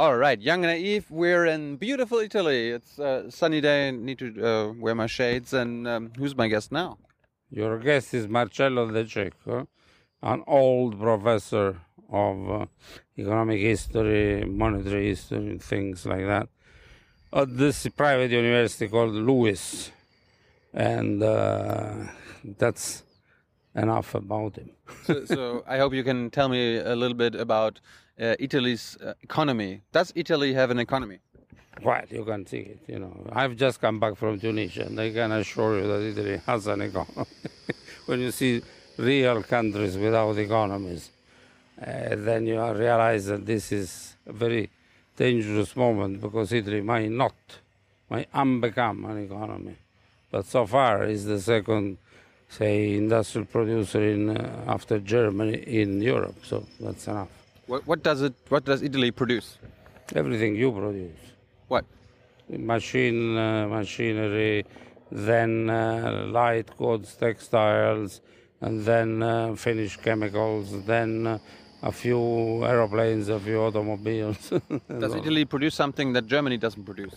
All right, young and naive. We're in beautiful Italy. It's a sunny day. I need to uh, wear my shades. And um, who's my guest now? Your guest is Marcello De Cecco, an old professor of uh, economic history, monetary history, things like that, at this private university called LUISS. And uh, that's enough about him. so, so I hope you can tell me a little bit about Italy's uh, economy. Does Italy have an economy? Well, you can see it. You know, I've just come back from Tunisia, and I can assure you that Italy has an economy. when you see real countries without economies, uh, then you realize that this is a very dangerous moment because Italy might not, might unbecome an economy. But so far is the second, say, industrial producer in uh, after Germany in Europe. So that's enough. What, what does it? What does Italy produce? Everything you produce. What? Machine, uh, machinery, then uh, light goods, textiles, and then uh, finished chemicals, then uh, a few aeroplanes, a few automobiles. Does Italy produce something that Germany doesn't produce?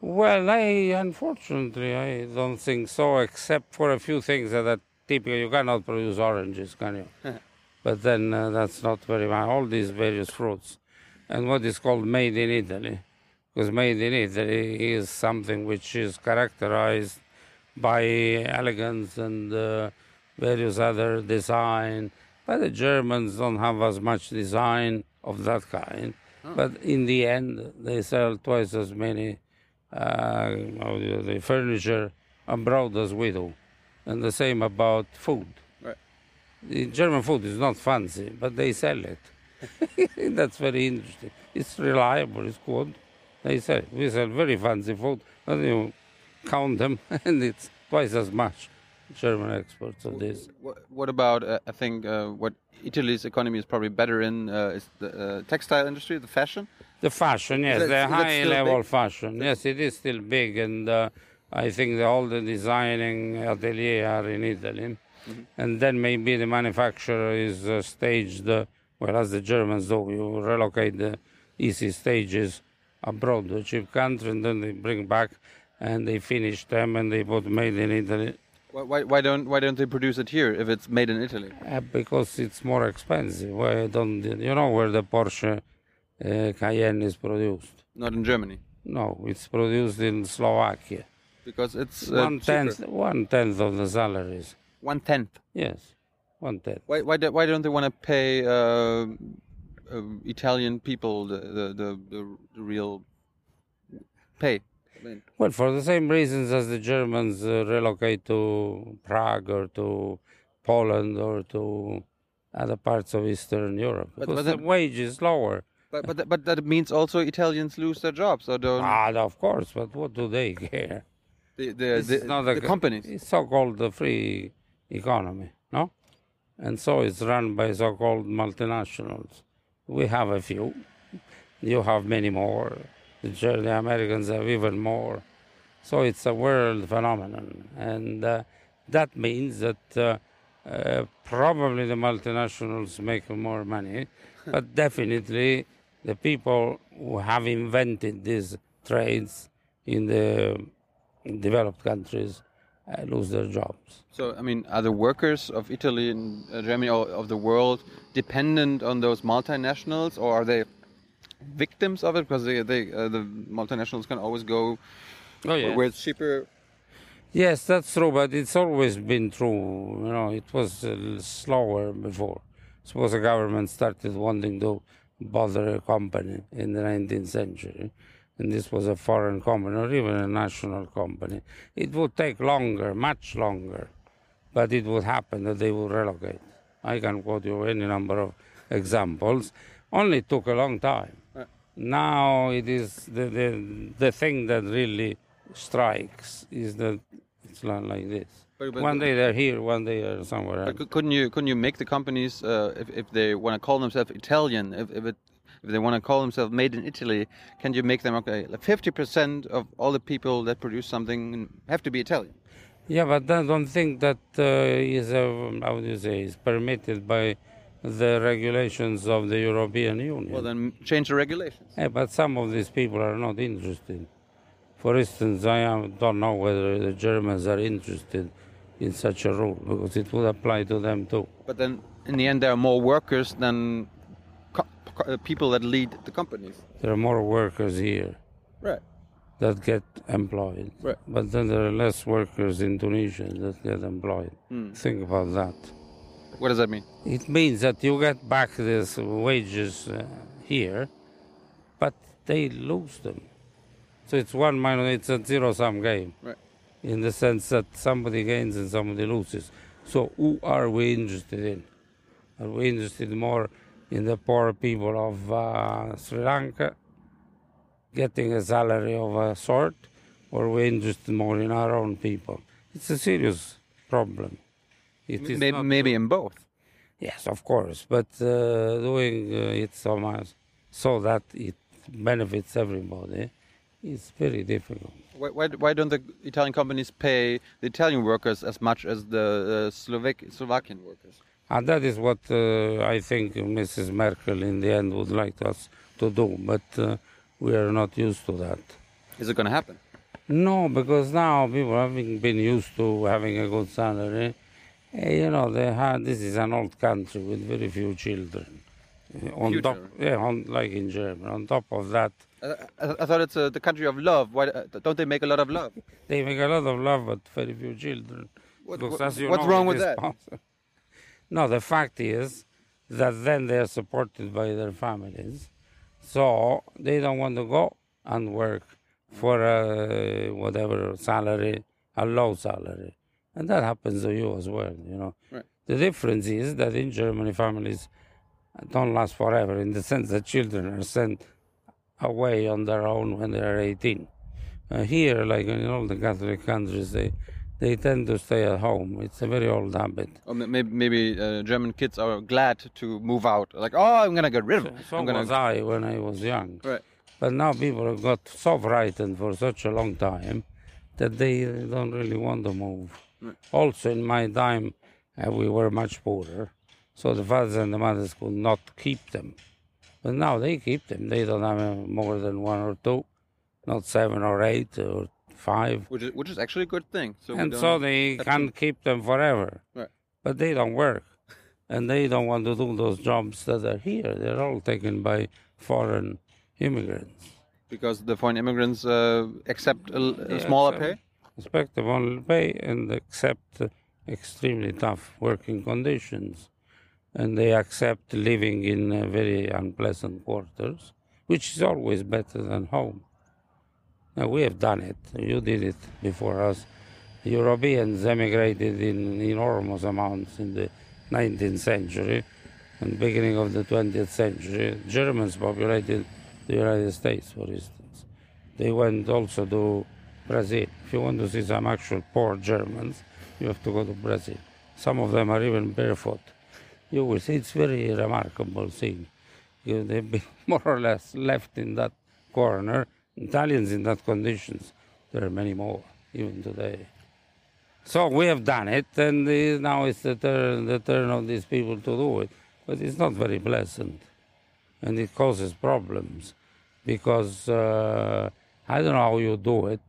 Well, I unfortunately I don't think so, except for a few things that are typical. You cannot produce oranges, can you? but then uh, that's not very much. All these various fruits, and what is called made in Italy, because made in Italy is something which is characterized by elegance and uh, various other design. But the Germans don't have as much design of that kind. But in the end, they sell twice as many uh, the furniture abroad as we do. And the same about food. The German food is not fancy, but they sell it. That's very interesting. It's reliable, it's good. They sell it. We sell very fancy food, but you count them, and it's twice as much. German exports of this. What, what about? Uh, I think uh, what Italy's economy is probably better in uh, is the uh, textile industry, the fashion. The fashion, yes, that- the high level big? fashion. Yes, it is still big, and uh, I think the, all the designing atelier are in Italy. Mm-hmm. And then maybe the manufacturer is uh, staged, uh, well, as the Germans do, you relocate the easy stages abroad to cheap country, and then they bring back and they finish them and they put made in Italy. Why, why, don't Why don't they produce it here if it's made in Italy? Uh, because it's more expensive. Why don't you know where the Porsche uh, Cayenne is produced? Not in Germany No, it's produced in Slovakia. because it's uh, one tenth, one tenth of the salaries. One tenth. Yes, one tenth. Why why, do, why don't they want to pay uh, uh, Italian people the the, the, the, the real pay? Well, for the same reasons as the Germans uh, relocate to Prague or to Poland or to other parts of Eastern Europe, But- because but the the- wage is lower. but but that, but that means also Italians lose their jobs or don't Ah, of course, but what do they care? the the, the, the companies? It's so-called the free economy, no? And so it's run by so-called multinationals. We have a few. You have many more. The, Americans have even more. So it's a world phenomenon, and uh, that means that uh, uh, probably the multinationals make more money, but definitely the people who have invented these trades in the developed countries uh, lose their jobs. So I mean, are the workers of Italy and uh, Germany or of the world dependent on those multinationals, or are they victims of it because they, they uh, the multinationals can always go Oh where it's cheaper? Yes, that's true, but it's always been true. You know, it was uh, slower before. Suppose the government started wanting to bother a company in the 19th century, and this was a foreign company or even a national company. It would take longer, much longer, but it would happen that they would relocate. I can quote you any number of examples. Only took a long time. Now it is the, the, the thing that really strikes is that it's not like this. But- but- one day they're here, one day they're somewhere else. But couldn't you couldn't you make the companies uh, if if they want to call themselves Italian if if it if they want to call themselves made in Italy, can you make them okay? Fifty percent of all the people that produce something have to be Italian. Yeah, but I don't think that uh, is, uh, how do you say, is permitted by the regulations of the European Union. Well, then change the regulations. Yeah, but some of these people are not interested. For instance, I don't know whether the Germans are interested in such a rule because it would apply to them too. But then, in the end, there are more workers than people that lead the companies. There are more workers here Right. that get employed, Right. but then there are less workers in Tunisia that get employed. Think about that. What does that mean? It means that you get back these wages uh, here, but they lose them. So it's one minus, it's a zero sum game. Right. In the sense that somebody gains and somebody loses. So who are we interested in? Are we interested more in the poor people of uh, Sri Lanka getting a salary of a sort, or we interested more in our own people? It's a serious problem. It is Maybe, maybe in both. Yes, of course, but uh, doing uh, it so much so that it benefits everybody is very difficult. Why, why, why don't the Italian companies pay the Italian workers as much as the uh, Slovak, Slovakian workers? And that is what uh, I think Mrs. Merkel in the end would like us to do, but uh, we are not used to that. Is it going to happen? No, because now people having been used to having a good salary, eh, you know, they had, this is an old country with very few children. Eh, On Few top, yeah, on, like in Germany. On top of that, I, I, I thought it's uh, the country of love. Why uh, don't they make a lot of love? They make a lot of love, but very few children. What- what- what's know, wrong with that? No, the fact is that then they are supported by their families, so they don't want to go and work for a whatever salary, a low salary, and that happens to you as well. You know, Right. the difference is that in Germany families don't last forever in the sense that children are sent away on their own when they are 18. Uh, here, like in all the Catholic countries, they they tend to stay at home. It's a very old habit. Or maybe, maybe uh, German kids are glad to move out. Like, oh, I'm going to get rid of it. So I'm gonna... was I when I was young. Right. But now people have got so frightened for such a long time that they don't really want to move. Right. Also, in my time, uh, we were much poorer, so the fathers and the mothers could not keep them. But now they keep them. They don't have uh, more than one or two, not seven or eight or five. Which is, which is actually a good thing. So and so they can to- keep them forever. Right. But they don't work, and they don't want to do those jobs that are here. They're all taken by foreign immigrants. Because the foreign immigrants uh, accept a, Yeah, smaller so- pay? Expect only pay and accept extremely tough working conditions, and they accept living in uh, very unpleasant quarters, which is always better than home. Now we have done it. You did it before us. Europeans emigrated in enormous amounts in the 19th century and beginning of the 20th century. Germans populated the United States, for instance. They went also to Brazil. If you want to see some actual poor Germans, you have to go to Brazil. Some of them are even barefoot. You will see it's very remarkable thing. They've been more or less left in that corner. Italians in that conditions. There are many more even today. So we have done it, and now it's the turn, the turn of these people to do it. But it's not very pleasant, and it causes problems because uh, I don't know how you do it,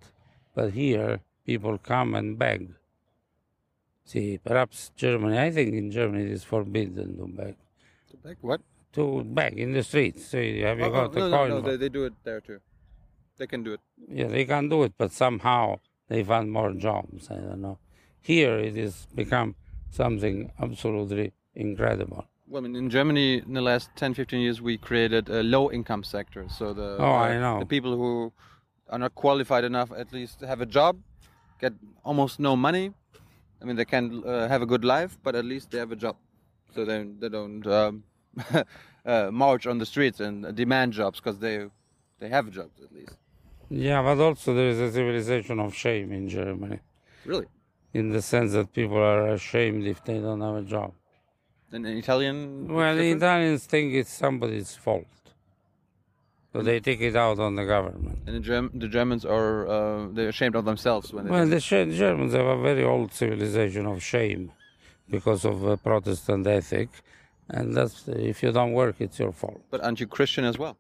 but here people come and beg. See, perhaps Germany. I think in Germany it is forbidden to beg. To beg what? To beg in the streets. Say, have you Oh, got oh, a no, coin? no, no, they, they do it there too. They can do it. Yeah, they can do it, but somehow they find more jobs. I don't know. Here it has become something absolutely incredible. Well, I mean, in Germany, in the last 10, 15 years, we created a low income sector. So the Oh, I uh, know. the people who are not qualified enough, at least have a job, get almost no money. I mean, they can uh, have a good life, but at least they have a job, so they they don't um, uh, march on the streets and demand jobs because they they have jobs at least. Yeah, but also there is a civilization of shame in Germany, Really, in the sense that people are ashamed if they don't have a job. in, in Italian. Well, the? Italians think it's somebody's fault. So they take it out on the government. and the, Germ- the Germans are uh, they're ashamed of themselves when they. Well, the Sh- Germans have a very old civilization of shame because of uh, Protestant ethic. And that's if you don't work, it's your fault. But aren't you Christian as well?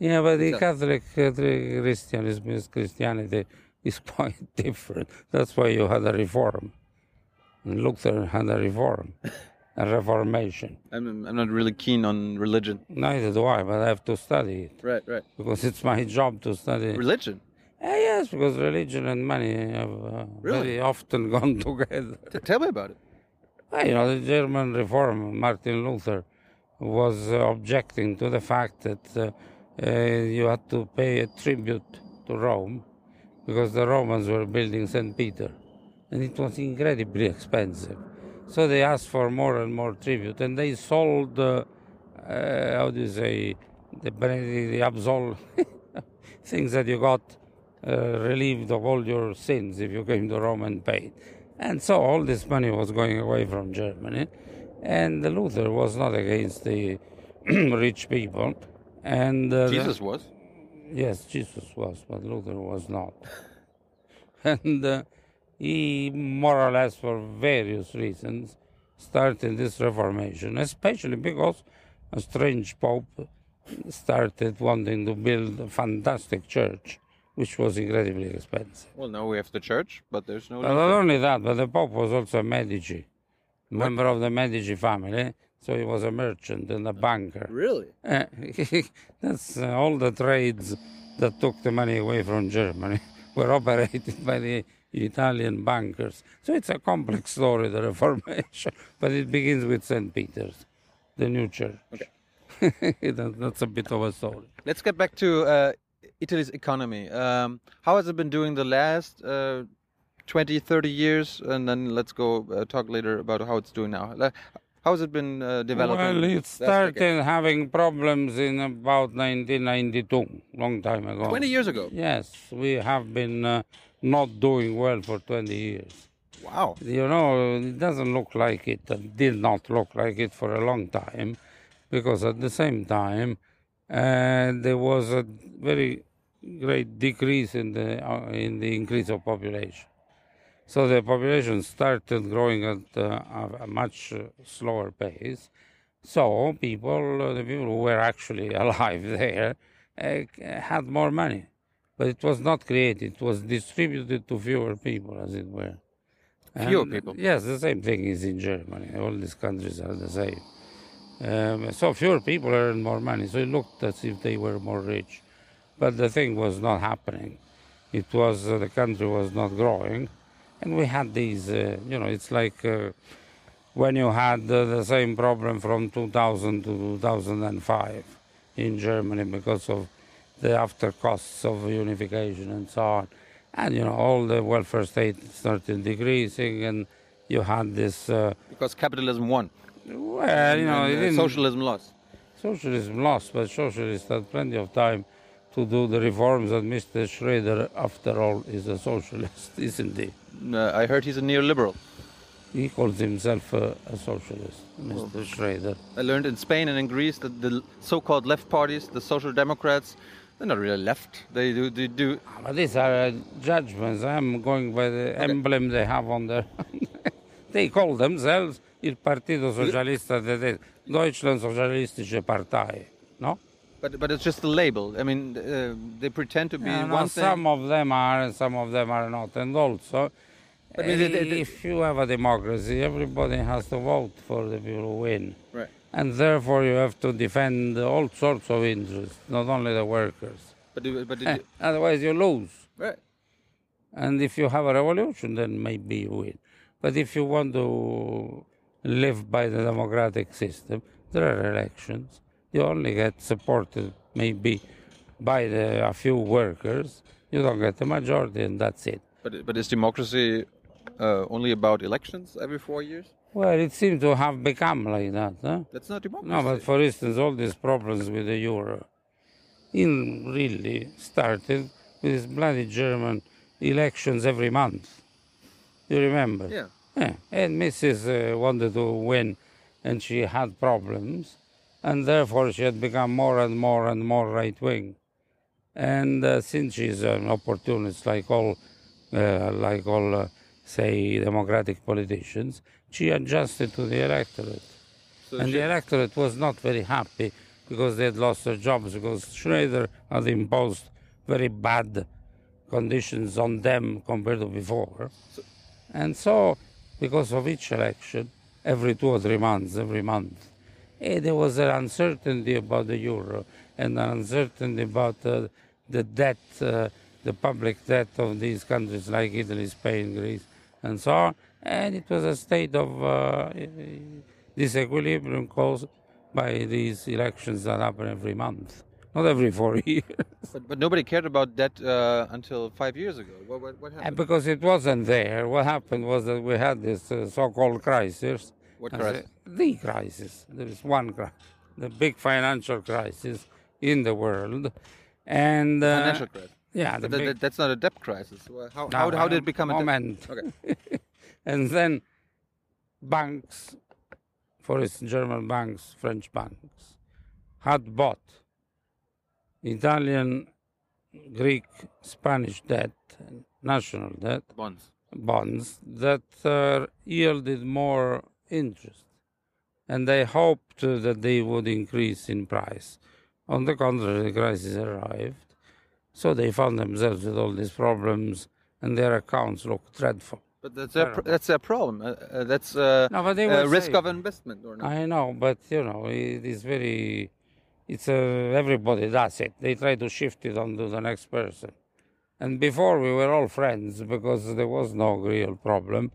Yeah, but the Catholic uh, the Christianism is Christianity is quite different. That's why you had a reform. And Luther had a reform, a reformation. I'm, I'm not really keen on religion. Neither do I, but I have to study it Right, right. because it's my job to study. Religion? Eh, yes, because religion and money have uh, Really? very often gone together. T- tell me about it. Well, you know, the German reform, Martin Luther, was uh, objecting to the fact that uh, uh, you had to pay a tribute to Rome because the Romans were building St. Peter and it was incredibly expensive. So they asked for more and more tribute and they sold, uh, uh, how do you say, the, the absol things that you got uh, relieved of all your sins if you came to Rome and paid. And so all this money was going away from Germany. And Luther was not against the rich people. And uh, the- Jesus was. Yes, Jesus was, but Luther was not. and uh, he, more or less for various reasons, started this Reformation, especially because a strange pope started wanting to build a fantastic church, which was incredibly expensive. Well, now we have the church, but there's no. But not only that, but the pope was also a Medici, member of the Medici family, so he was a merchant and a banker. Really? Uh, that's uh, all the trades that took the money away from Germany were operated by the Italian bankers. So it's a complex story, the Reformation, but it begins with St. Peter's, the new church. Okay. That's a bit of a story. Let's get back to uh, Italy's economy. Um, how has it been doing the last uh, 20, 30 years? And then let's go uh, talk later about how it's doing now. Le- How has it been uh, developing? Well, it started having problems in about 1992, long time ago. 20 years ago. Yes, we have been uh, not doing well for 20 years. Wow. You know, it doesn't look like it, and did not look like it for a long time, because at the same time, uh, there was a very great decrease in the uh, in the increase of population. So the population started growing at uh, a, much slower pace. So people, uh, the people who were actually alive there, uh, had more money, but it was not created; it was distributed to fewer people, as it were. Fewer And, people. Yes, the same thing is in Germany. All these countries are the same. Um, so fewer people earn more money. So it looked as if they were more rich, but the thing was not happening. It was uh, the country was not growing, and we had these. Uh, you know, it's like uh, when you had uh, the same problem from 2000 to 2005 in Germany because of the after costs of unification and so on. And you know, all the welfare state started decreasing, and you had this. Uh, Because capitalism won. well, you know, and, uh, socialism lost. socialism lost, but socialists had plenty of time to do the reforms. And Mr. Schroeder, after all, is a socialist, isn't he? Uh, I heard he's a neoliberal. He calls himself a, a socialist, Mr. Schroeder. I learned in Spain and in Greece that the so-called left parties, the Social Democrats, they're not really left. They do, they do. But these are uh, judgments. I'm going by the emblem they have on their. they call themselves Il Partito Socialista Tedesco, Deutschland Sozialistische Partei. No? But but it's just a label. I mean, uh, they pretend to be Yeah, no, one thing. some of them are and some of them are not. And also, But they- they- they- if you have a democracy, everybody has to vote for the people who win. Right. And therefore, you have to defend all sorts of interests, not only the workers. But but Eh, you- Otherwise, you lose. right. And if you have a revolution, then maybe you win. But if you want to live by the democratic system, there are elections. You only get supported maybe by the, a few workers. You don't get the majority, and that's it. But but is democracy uh, only about elections every four years? Well, it seems to have become like that. Huh? That's not democracy. No, but for instance, all these problems with the euro, in really started with these bloody German elections every month. You remember? yeah. Yeah, and Mrs. Uh, wanted to win, and she had problems, and therefore she had become more and more and more right wing. And uh, since she's an opportunist, like all, uh, like all, uh, say, democratic politicians, she adjusted to the electorate. So and Sch- the electorate was not very happy because they had lost their jobs because Schröder had imposed very bad conditions on them compared to before. And so, because of each election, every two or three months, every month, there was an uncertainty about the euro and an uncertainty about uh, the debt, uh, the public debt of these countries like Italy, Spain, Greece, and so on. And it was a state of uh, disequilibrium caused by these elections that happen every month, not every four years. but, but nobody cared about that uh, until five years ago. What, what, what And happened? because it wasn't there, what happened was that we had this uh, so-called crisis. What crisis? The, crisis. There is one crisis, the big financial crisis in the world, and uh, Financial crisis. yeah, the that, big, that's not a debt crisis. How, No, how, how did it become a debt? moment. Okay. and then banks, for instance, German banks, French banks, had bought Italian, Greek, Spanish debt, national debt, Bonds. bonds that uh, yielded more interest. And they hoped that they would increase in price. On the contrary, the crisis arrived. So they found themselves with all these problems, and their accounts look dreadful. But that's a, pr- that's a problem. Uh, uh, that's uh, No, but they a risk of investment, or not? I know, but you know, it is very. It's uh, everybody does it. They try to shift it onto the next person. And before we were all friends because there was no real problem.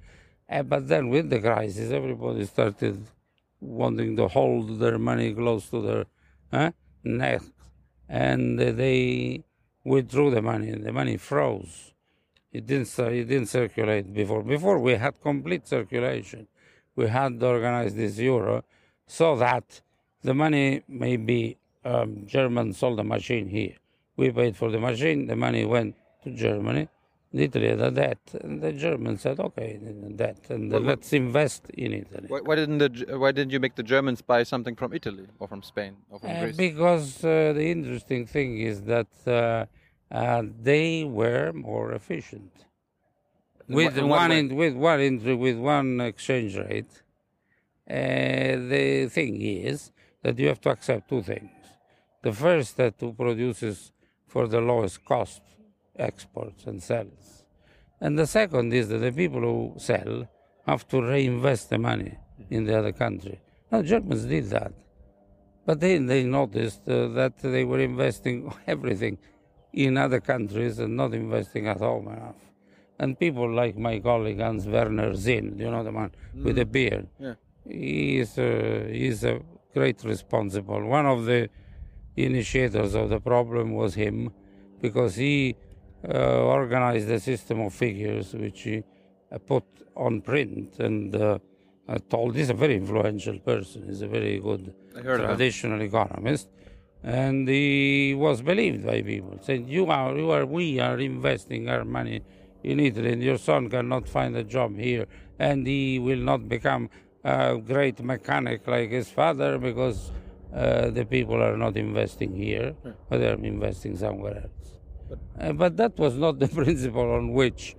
Uh, but then with the crisis, everybody started wanting to hold their money close to their uh, neck, and they withdrew the money. The money froze. It didn't. It didn't circulate before. Before we had complete circulation. We had organized this euro so that the money may be um, German sold a machine here. We paid for the machine. The money went to Germany. Italy a debt, and the Germans said, "Okay, the debt, and what- let's invest in Italy." Why, why didn't the why didn't you make the Germans buy something from Italy or from Spain or from Uh, Greece? because uh, the interesting thing is that uh, uh, they were more efficient. With in one in, with one in, with one exchange rate, uh, the thing is that you have to accept two things. The first that who produces for the lowest cost exports and sells, and the second is that the people who sell have to reinvest the money in the other country. Now Germans did that. But then they noticed uh, that they were investing everything in other countries and not investing at home enough. And people like my colleague Hans Werner Sinn, you know the man with the beard, Yeah. he is, uh, he is a great responsible. One of the initiators of the problem was him because he organized a system of figures which he uh, put on print and uh, uh, told he's a very influential person. He's a very good traditional economist, and he was believed by people. Said, "You are, you are, we are investing our money in Italy, and your son cannot find a job here, and he will not become a great mechanic like his father because uh, the people are not investing here, but they are investing somewhere else." Uh, but that was not the principle on which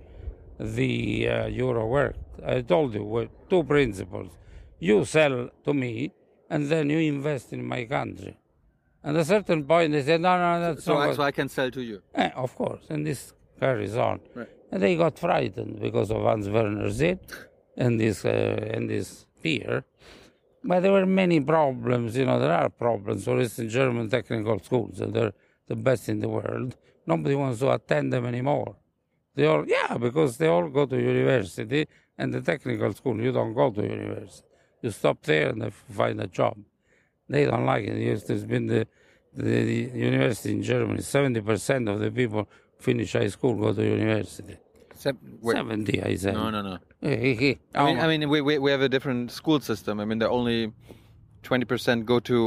the uh, euro worked. I told you were two principles. You sell to me, and then you invest in my country. And at a certain point, they said, no, no, that's so, not I, what- so I can sell to you. Eh, of course, and this carries on. Right. And they got frightened because of Hans Werner Sinn and this uh, and this fear. But there were many problems. You know, there are problems. For instance, German technical schools, uh, they're the best in the world. Nobody wants to attend them anymore. They all, yeah, because they all go to university, and the technical school, you don't go to university. You stop there and find a job. They don't like it. Yes, There's been the, the, the university in Germany, 70% of the people finish high school, go to university. Wait. 70, I said. No, no, no. I mean, Oh, I mean, we, we, we have a different school system. I mean, the only 20% go to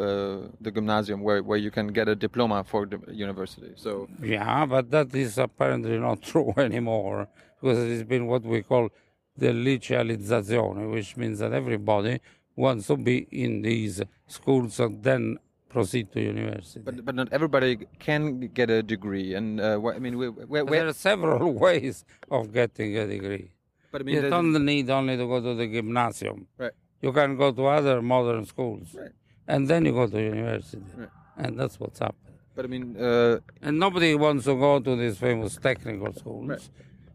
uh, the gymnasium where, where you can get a diploma for the university. So, Yeah, but that is apparently not true anymore because it has been what we call the licealizzazione, which means that everybody wants to be in these schools and then proceed to university. but but not everybody can get a degree. And uh, I mean, we, we, we, there are several ways of getting a degree. but I mean, You don't need only to go to the gymnasium. Right. You can go to other modern schools, Right. and then you go to university, Right. and that's what's happened. But I mean, uh, And nobody wants to go to these famous technical schools. Right.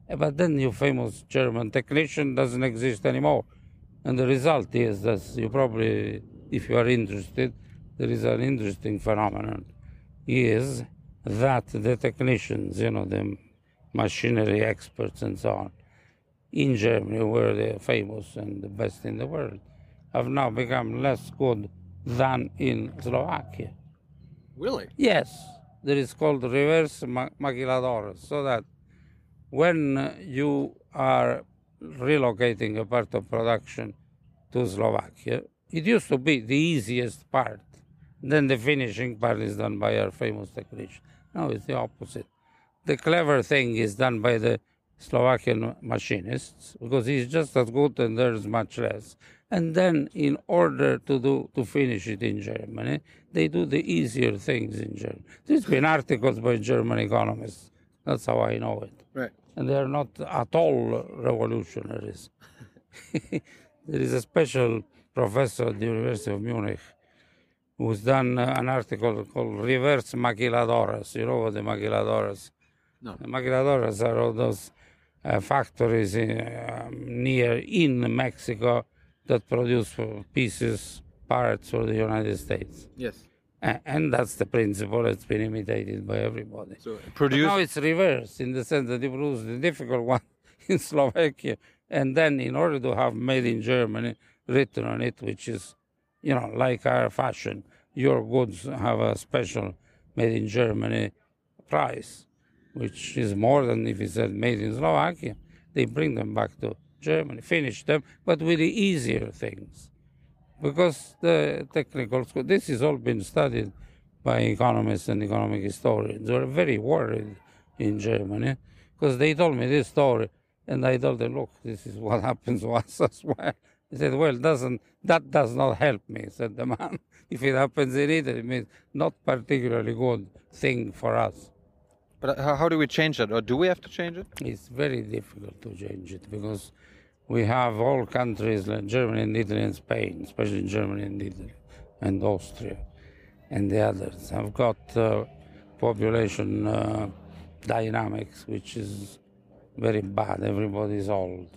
Eh, But then your famous German technician doesn't exist anymore. And the result is that you probably, if you are interested, there is an interesting phenomenon, is that the technicians, you know, the machinery experts and so on, in Germany, where they're famous and the best in the world, have now become less good than in Slovakia. really, Yes, there is called reverse ma- maquiladora, so that when you are relocating a part of production to Slovakia, it used to be the easiest part. Then the finishing part is done by our famous technician. No, it's the opposite. The clever thing is done by the Slovakian machinists because he's just as good and there's much less. And then, in order to do to finish it in Germany, they do the easier things in Germany. There's been articles by German economists. That's how I know it right? and they are not at all revolutionaries. there is a special professor at the University of Munich who's done uh, an article called Reverse Maquiladoras. You know what the maquiladoras? No. The maquiladoras are all those uh, factories in, um, near in Mexico that produce pieces, parts for the United States. Yes. A- And that's the principle that's been imitated by everybody. So produce. now it's reversed in the sense that you produce the difficult one in Slovakia, and then in order to have made in Germany written on it, which is, you know, like our fashion, your goods have a special made in Germany price, which is more than if it said made in Slovakia. They bring them back to Germany, finish them, but with the easier things because the technical school, this has all been studied by economists and economic historians who are very worried in Germany because they told me this story and I told them, look, this is what happens to us as well. He said, well, doesn't that does not help me, said the man. if it happens in Italy, it means not particularly good thing for us. But uh, how, how do we change that, or do we have to change it? It's very difficult to change it because we have all countries like Germany and Italy and Spain, especially Germany and Italy and Austria and the others have got uh, population uh, dynamics, which is very bad. Everybody's old.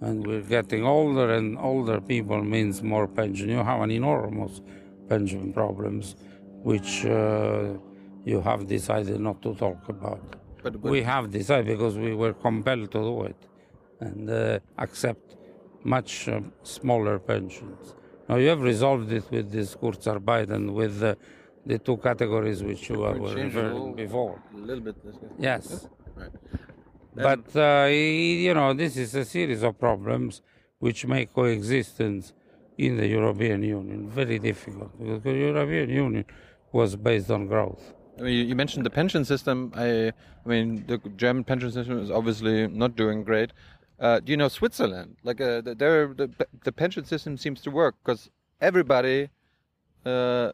And we're getting older, and older people means more pension. You have an enormous pension problems, which uh, you have decided not to talk about. But, but We have decided because we were compelled to do it and uh, accept much uh, smaller pensions. Now you have resolved it with this Kurzarbeit and with uh, the two categories which you were referring before. a little bit. Yes, Right. but uh, you know this is a series of problems which make coexistence in the European Union very difficult because the European Union was based on growth. I mean, you, you mentioned the pension system. I, I mean, the German pension system is obviously not doing great. Uh, do you know Switzerland? Like, uh, the, there, the, the pension system seems to work because everybody uh,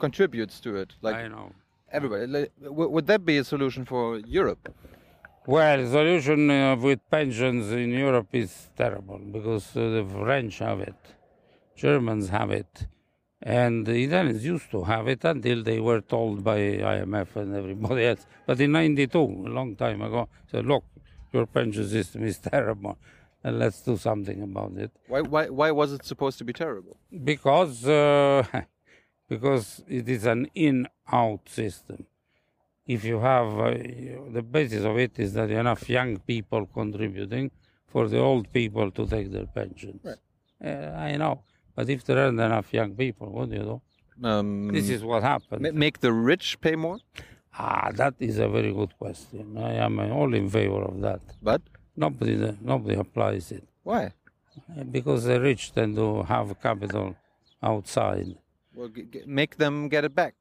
contributes to it. Like I know. everybody. Like, would that be a solution for Europe? Well, the solution uh, with pensions in Europe is terrible because uh, the French have it, Germans have it, and the Italians used to have it until they were told by IMF and everybody else. But in '92, a long time ago, said, "Look, your pension system is terrible, and let's do something about it." Why, why, why was it supposed to be terrible? because uh, because it is an in-out system. If you have uh, the basis of it is that enough young people contributing for the old people to take their pensions. Right. Uh, I know, but if there aren't enough young people, what do you do? Um, This is what happened. make the rich pay more, Ah, that is a very good question. I am uh, all in favor of that. but Nobody, nobody applies it why? Uh, because the rich tend to have capital outside. Well, g- g- make them get it back.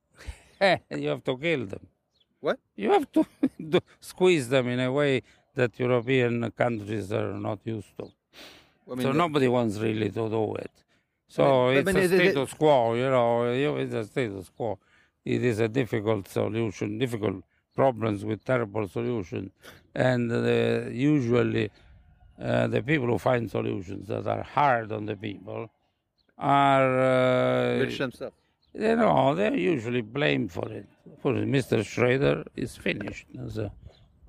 you have to kill them. What? You have to, squeeze them in a way that European countries are not used to. I mean, so nobody wants really to do it. So I mean, it's but a it- it- status quo, you know. It's a status quo. It is a difficult solution, difficult problems with terrible solution, and usually uh, the people who find solutions that are hard on the people are uh, Rich themselves. you know, they're usually blamed for it. For Mr. Schroeder is finished as a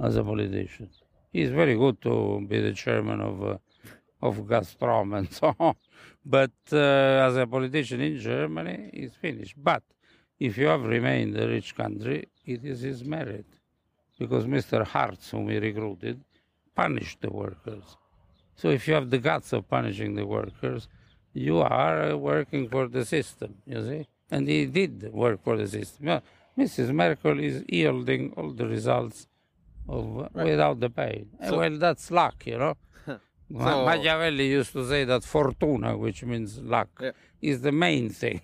as a politician. He's very good to be the chairman of uh, of Gazprom and so on, but uh, as a politician in Germany, he's finished. But if you have remained a rich country, it is his merit, because Mr. Hartz, whom he recruited, punished the workers. So if you have the guts of punishing the workers, you are working for the system, you see? And he did work for the system. Mrs. Merkel is yielding all the results of, uh, without the pain. So- well, that's luck, you know? So- Machiavelli used to say that fortuna, which means luck, Yeah. is the main thing.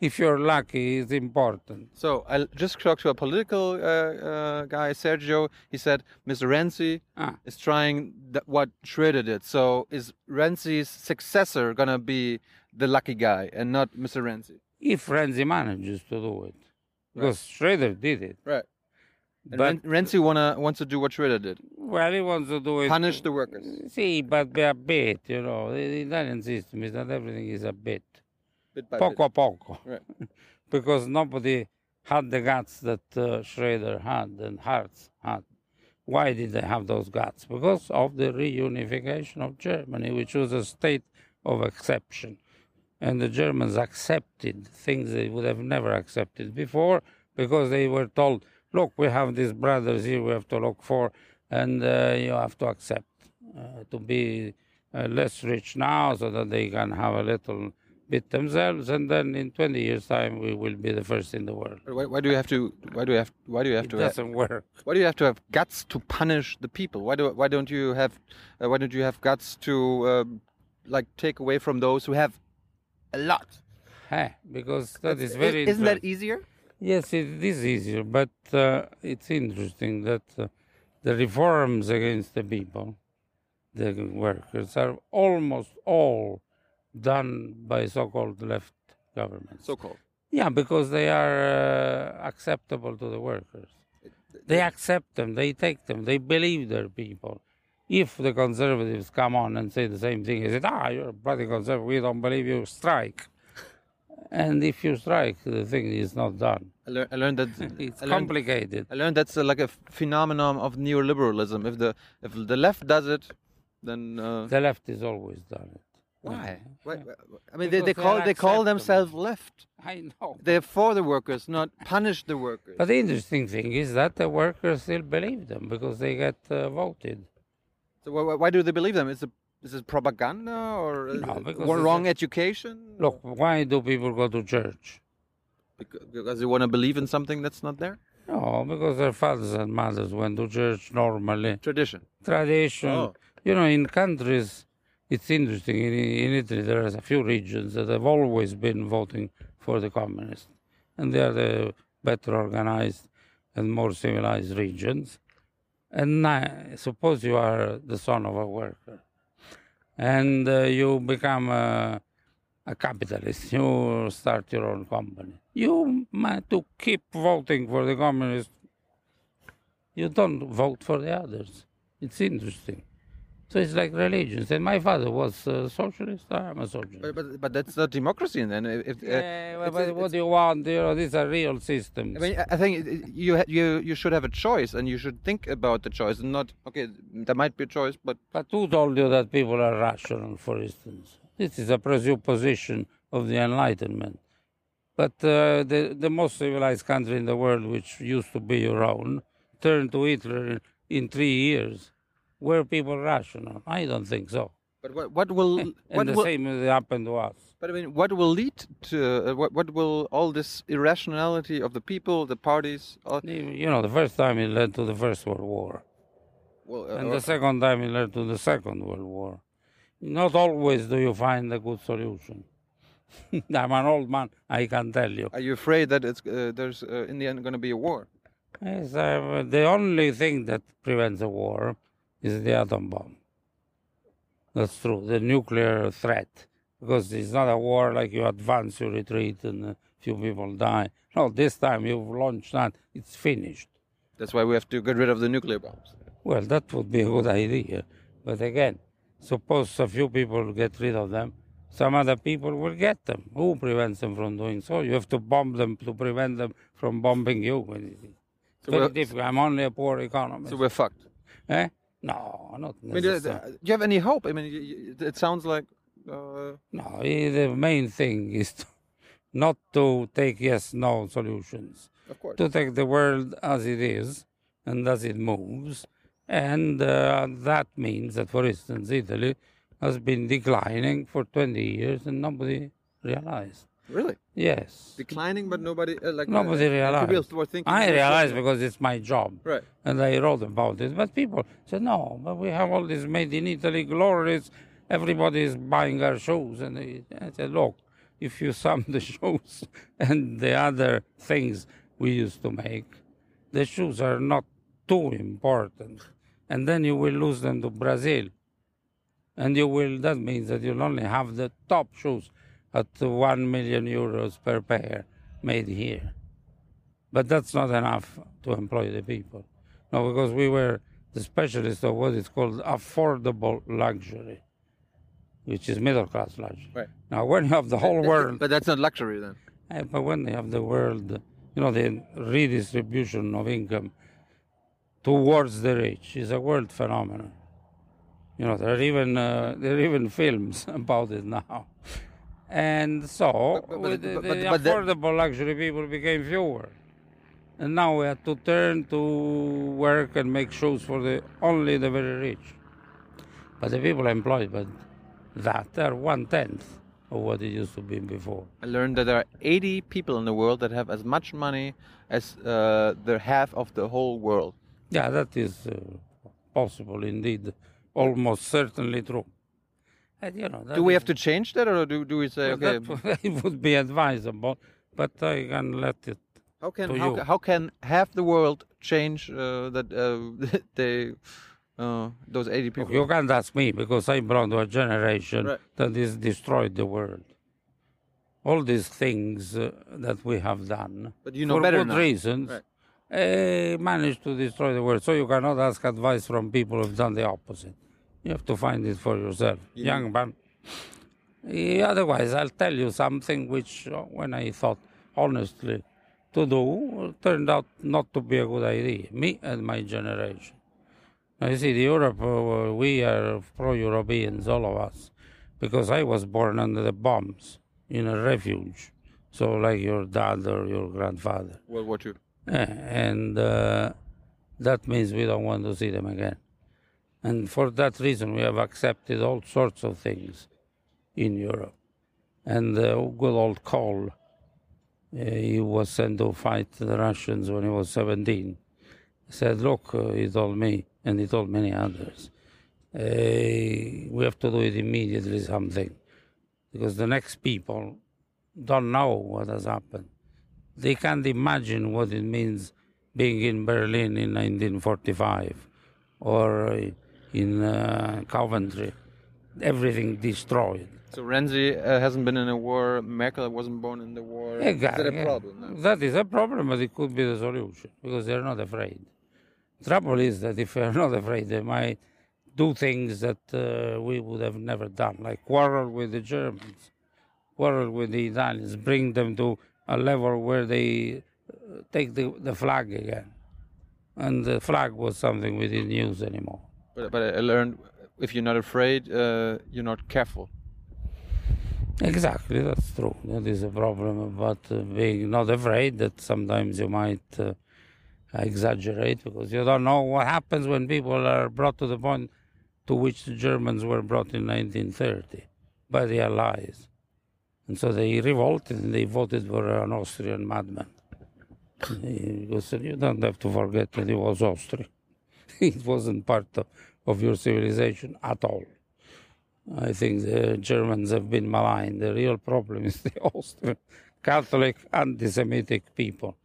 If you're lucky, it's important. So I just talked to a political uh, uh, guy, Sergio. He said Mr. Renzi Ah. is trying what Schroeder did. So is Renzi's successor gonna be the lucky guy and not Mr. Renzi? If Renzi manages to do it. Because Schroeder did it. Right. And But- Renzi wanna wants to do what Schroeder did, Well, he wants to do it. punish the workers. See, but be a bit, you know. The the Italian system is not everything is a bit. Bit by Poco a poco. Right. because nobody had the guts that uh, Schroeder had and Hartz had. Why did they have those guts? Because of the reunification of Germany, which was a state of exception. And the Germans accepted things they would have never accepted before because they were told, look, we have these brothers here we have to look for, and uh, you have to accept uh, to be uh, less rich now so that they can have a little bit themselves, and then in 20 years' time we will be the first in the world. Why, why do you have to? Why do you have? Why do you have It to? Doesn't work. why do you have to have guts to punish the people? Why do? Why don't you have? Uh, why don't you have guts to, um, like, take away from those who have a lot? Hey, because that is I- very Isn't that easier? Yes, it is easier, but uh, it's interesting that uh, the reforms against the people, the workers, are almost all done by so-called left governments. So called. yeah, because they are uh, acceptable to the workers. They accept them, they take them, they believe their people. If the conservatives come on and say the same thing, they say, ah, you're a bloody conservative, we don't believe you, strike. And if you strike, the thing is not done. I, lear- I learned that. It's I learned, complicated. I learned that's uh, like a phenomenon of neoliberalism. If the if the left does it, then uh, The left is always done it. Why? why? I mean, they, they call they call themselves left. I know. They're for the workers, not punish the workers. But the interesting thing is that the workers still believe them because they get uh, voted. So why, why do they believe them? Is it is it propaganda or No, wrong education? Look, why do people go to church? Because they want to believe in something that's not there. No, because their fathers and mothers went to church normally. Tradition. Tradition. Oh. You know, in countries, it's interesting. In, in Italy, there are a few regions that have always been voting for the communists, and they are the better organized and more civilized regions. And now, suppose you are the son of a worker, and uh, you become a, a capitalist. You start your own company. You to keep voting for the communists. You don't vote for the others. It's interesting. So it's like religions. And my father was a socialist. I am a socialist. But, but, but that's not democracy. Then, if, uh, Yeah, well, but what do you want? You know, these are real systems. I mean, I- I think you you you should have a choice, and you should think about the choice, and not okay. There might be a choice, but But who told you that people are rational, for instance? This is a presupposition of the Enlightenment. But uh, the, the most civilized country in the world, which used to be your own, turned to Hitler in, in three years. Were people rational? I don't think so. but what what will And what the will same happened to us. but I mean what will lead to uh, what what will all this irrationality of the people, the parties, all, You know, the first time it led to the First World War. well, uh, And the second time it led to the Second World War. Not always do you find a good solution. I'm an old man, I can tell you. are you afraid that it's uh, there's uh, in the end going to be a war? Yes, uh, the only thing that prevents a war is the atom bomb. That's true, the nuclear threat. Because it's not a war like you advance, you retreat, and a few people die. No, this time you've launched that, it's finished. That's why we have to get rid of the nuclear bombs. Well, that would be a good idea. But again, suppose a few people get rid of them, some other people will get them. Who prevents them from doing so? You have to bomb them to prevent them from bombing you. It's So very difficult. I'm only a poor economist. So we're fucked. eh? No, not I mean, do, you have any hope? I mean, it sounds like. Uh, No, the main thing is to, not to take yes no solutions, of course. to take the world as it is and as it moves. And uh, that means that, for instance, Italy has been declining for 20 years and nobody realized. Really? Yes. Declining, but nobody. Uh, like, Nobody uh, realized. People were thinking. I realized something- because it's my job. Right. And I wrote about it. But people said, no, but we have all this made in Italy glories. Everybody is buying our shoes. And I I said, look, if you sum the shoes and the other things we used to make, the shoes are not too important. And then you will lose them to Brazil. And you will, that means that you'll only have the top shoes at 1 million euros per pair made here. But that's not enough to employ the people. No, because we were the specialists of what is called affordable luxury, which is middle class luxury. Right. Now, when you have the whole world, But that's not luxury then. eh, but when they have the world, you know, the redistribution of income towards the rich is a world phenomenon. You know, there are even uh, there are even films about it now. And so But- but- the, but- the but- but affordable luxury people became fewer. And now we have to turn to work and make shows for the only the very rich. But the people employed by that are one tenth of what it used to be before. I learned that there are 80 people in the world that have as much money as uh, the half of the whole world. Yeah, that is uh, possible indeed, almost certainly true. And, you know, Do we is- have to change that, or do, do we say, well, okay, that it would be advisable, but I can let it. how can to how, you? ca- how can half the world change uh, that uh, they uh, those 80 people? You can't ask me because I belong to a generation Right. that has destroyed the world. All these things uh, that we have done But you know for good now. reasons Right. eh, managed to destroy the world. So you cannot ask advice from people who've done the opposite. You have to find it for yourself, young man. Eh, otherwise, I'll tell you something which, uh, when I thought honestly to do, turned out not to be a good idea. Me and my generation. Now, you see, the Europe, uh, we are pro-Europeans, all of us, because I was born under the bombs in a refuge. So, like your dad or your grandfather. World War II. Eh, and uh, that means we don't want to see them again. And for that reason, we have accepted all sorts of things in Europe. And uh, good old Kohl, uh, he was sent to fight the Russians when he was 17. He said, Look, uh, he told me, and he told many others, uh, we have to do it immediately, something. Because the next people don't know what has happened they can't imagine what it means being in Berlin in 1945 or uh, in uh, Coventry. Everything destroyed. So Renzi uh, hasn't been in a war. Merkel wasn't born in the war. Exactly. Is that a problem? No? That is a problem, but it could be the solution because they're not afraid. Trouble is that if they're not afraid, they might do things that uh, we would have never done, like quarrel with the Germans, quarrel with the Italians, bring them to a level where they uh, take the, the flag again. And the flag was something we didn't use anymore. But, but I learned if you're not afraid, uh, you're not careful. Exactly, that's true. That is a problem about uh, being not afraid that sometimes you might uh, exaggerate because you don't know what happens when people are brought to the point to which the Germans were brought in 1930 by the Allies. And so they revolted and they voted for an Austrian madman. because you don't have to forget that he was Austrian. it wasn't part of, of your civilization at all. I think the Germans have been maligned. The real problem is the Austrian Catholic anti-Semitic people.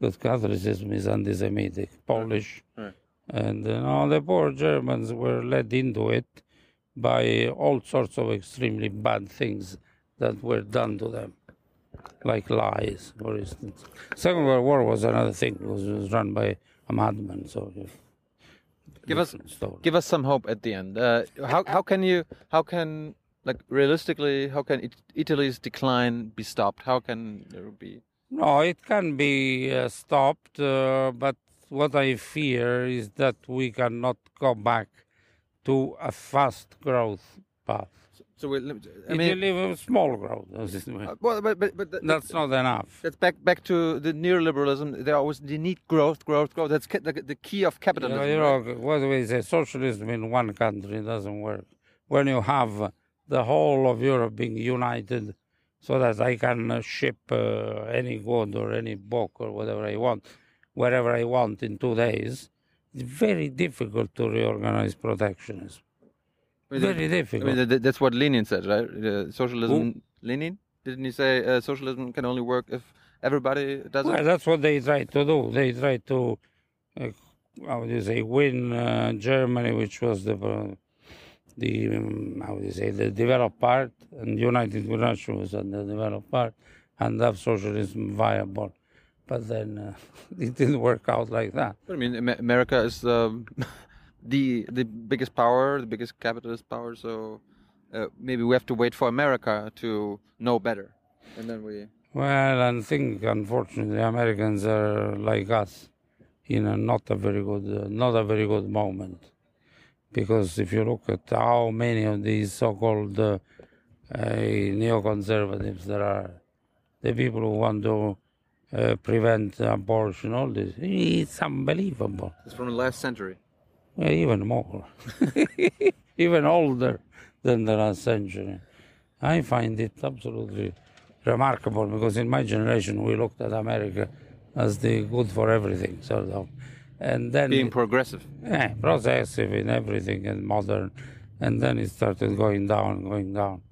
Because Catholicism is anti-Semitic, Polish, Right. and you know, the poor Germans were led into it by all sorts of extremely bad things that were done to them, like lies, for instance. Second World War was another thing. It was, it was run by a madman, so. yeah. Give us- different story. Give us some hope at the end. Uh, how how can you how can like realistically how can it, Italy's decline be stopped? How can there be? No, it can be uh, stopped, uh, but what I fear is that we cannot go back to a fast growth path. So we, I I mean, live a small growth. as it were. uh, well, but but but that- That's not enough. That's back back to the neoliberalism. They always they need growth, growth, growth. That's the, the key of You capitalism. know, you know, what do we say? Socialism in one country doesn't work. When you have the whole of Europe being united so that I can ship uh, any good or any book or whatever I want, wherever I want in two days, it's very difficult to reorganize protectionism. I mean, Very I difficult. mean, that- that's what Lenin said, right? Uh, socialism. Lenin didn't he say uh, socialism can only work if everybody does Well, it? that's what they tried to do. They tried to, uh, how would you say, win uh, Germany, which was the uh, the um, how would you say the developed part, and United with Russia was on the developed part, and have socialism viable. But then uh, it didn't work out like that. I mean, America is um, the the biggest power, the biggest capitalist power. So uh, maybe we have to wait for America to know better, and then we. Well, I think unfortunately Americans are like us, in a not a very good, uh, not a very good moment, because if you look at how many of these so-called uh, uh, neoconservatives there are, the people who want to uh, prevent abortion, all this, it's unbelievable. It's from the last century. Even more, even older than the last century. I find it absolutely remarkable because in my generation we looked at America as the good for everything, sort of, and then Being progressive. yeah, progressive in everything and modern, and then it started going down, going down,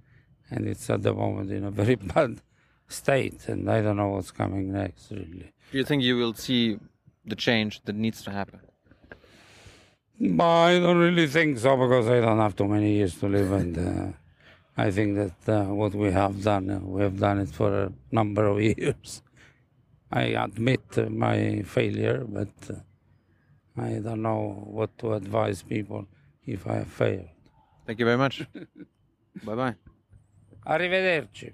and it's at the moment in a very bad state, and I don't know what's coming next, really. Do you think you will see the change that needs to happen? But I don't really think so because I don't have too many years to live, and uh, I think that uh, what we have done, uh, we have done it for a number of years. I admit uh, my failure, but uh, I don't know what to advise people if I have failed. Thank you very much. bye bye. Arrivederci.